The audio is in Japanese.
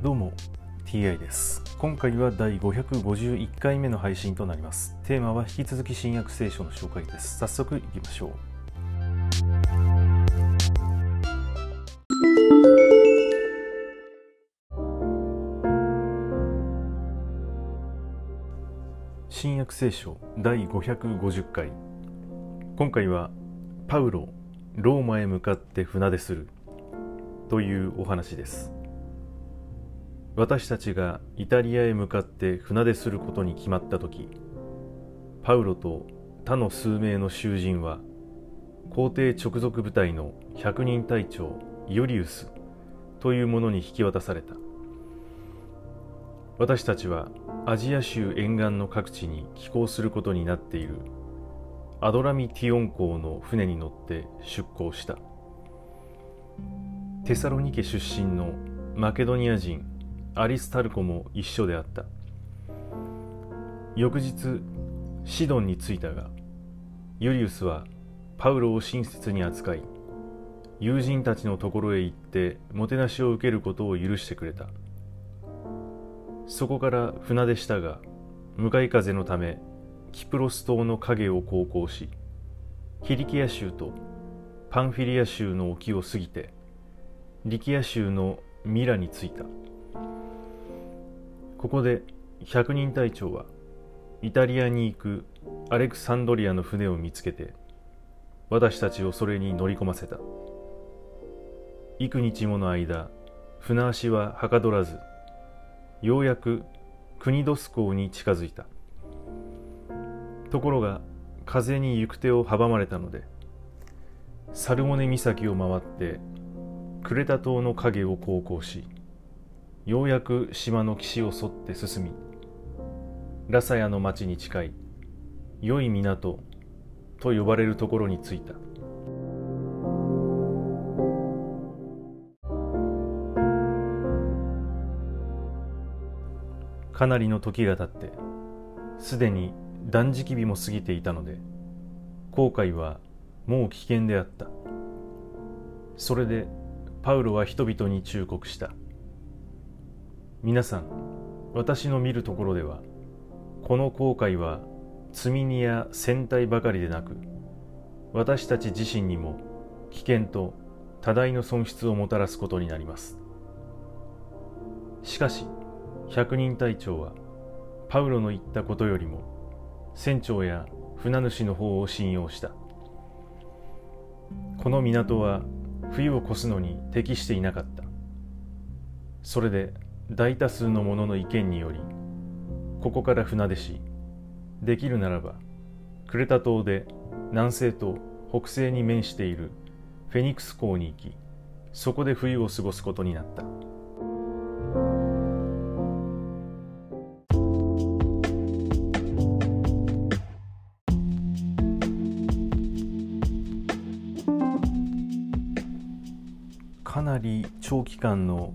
どうも TI です。今回は第551回目の配信となります。テーマは引き続き新約聖書の紹介です。早速いきましょう。新約聖書第550回。今回はパウロローマへ向かって船出する。というお話です。私たちがイタリアへ向かって船出することに決まった時パウロと他の数名の囚人は皇帝直属部隊の百人隊長イオリウスというものに引き渡された。私たちはアジア州沿岸の各地に寄港することになっているアドラミティオン港の船に乗って出港した。テサロニケ出身のマケドニア人アリスタルコも一緒であった。翌日シドンに着いたがユリウスはパウロを親切に扱い友人たちのところへ行ってもてなしを受けることを許してくれた。そこから船出したが向かい風のためキプロス島の影を航行しヒリキア州とパンフィリア州の沖を過ぎてリキア州のミラに着いた。ここで百人隊長はイタリアに行くアレクサンドリアの船を見つけて私たちをそれに乗り込ませた。幾日もの間船足ははかどらずようやく国ドス港に近づいた。ところが風に行く手を阻まれたのでサルモネ岬を回ってクレタ島の影を航行しようやく島の岸を沿って進みラサヤの町に近い良い港と呼ばれるところに着いた。かなりの時が経ってすでに断食日も過ぎていたので航海はもう危険であった。それでパウロは人々に忠告した「皆さん私の見るところではこの後悔は積み荷や戦隊ばかりでなく私たち自身にも危険と多大の損失をもたらすことになります。しかし百人隊長はパウロの言ったことよりも船長や船主の方を信用した。この港は冬を越すのに適していなかった。それで大多数の者の意見によりここから船出しできるならばクレタ島で南西と北西に面しているフェニックス港に行きそこで冬を過ごすことになった。かなり長期間の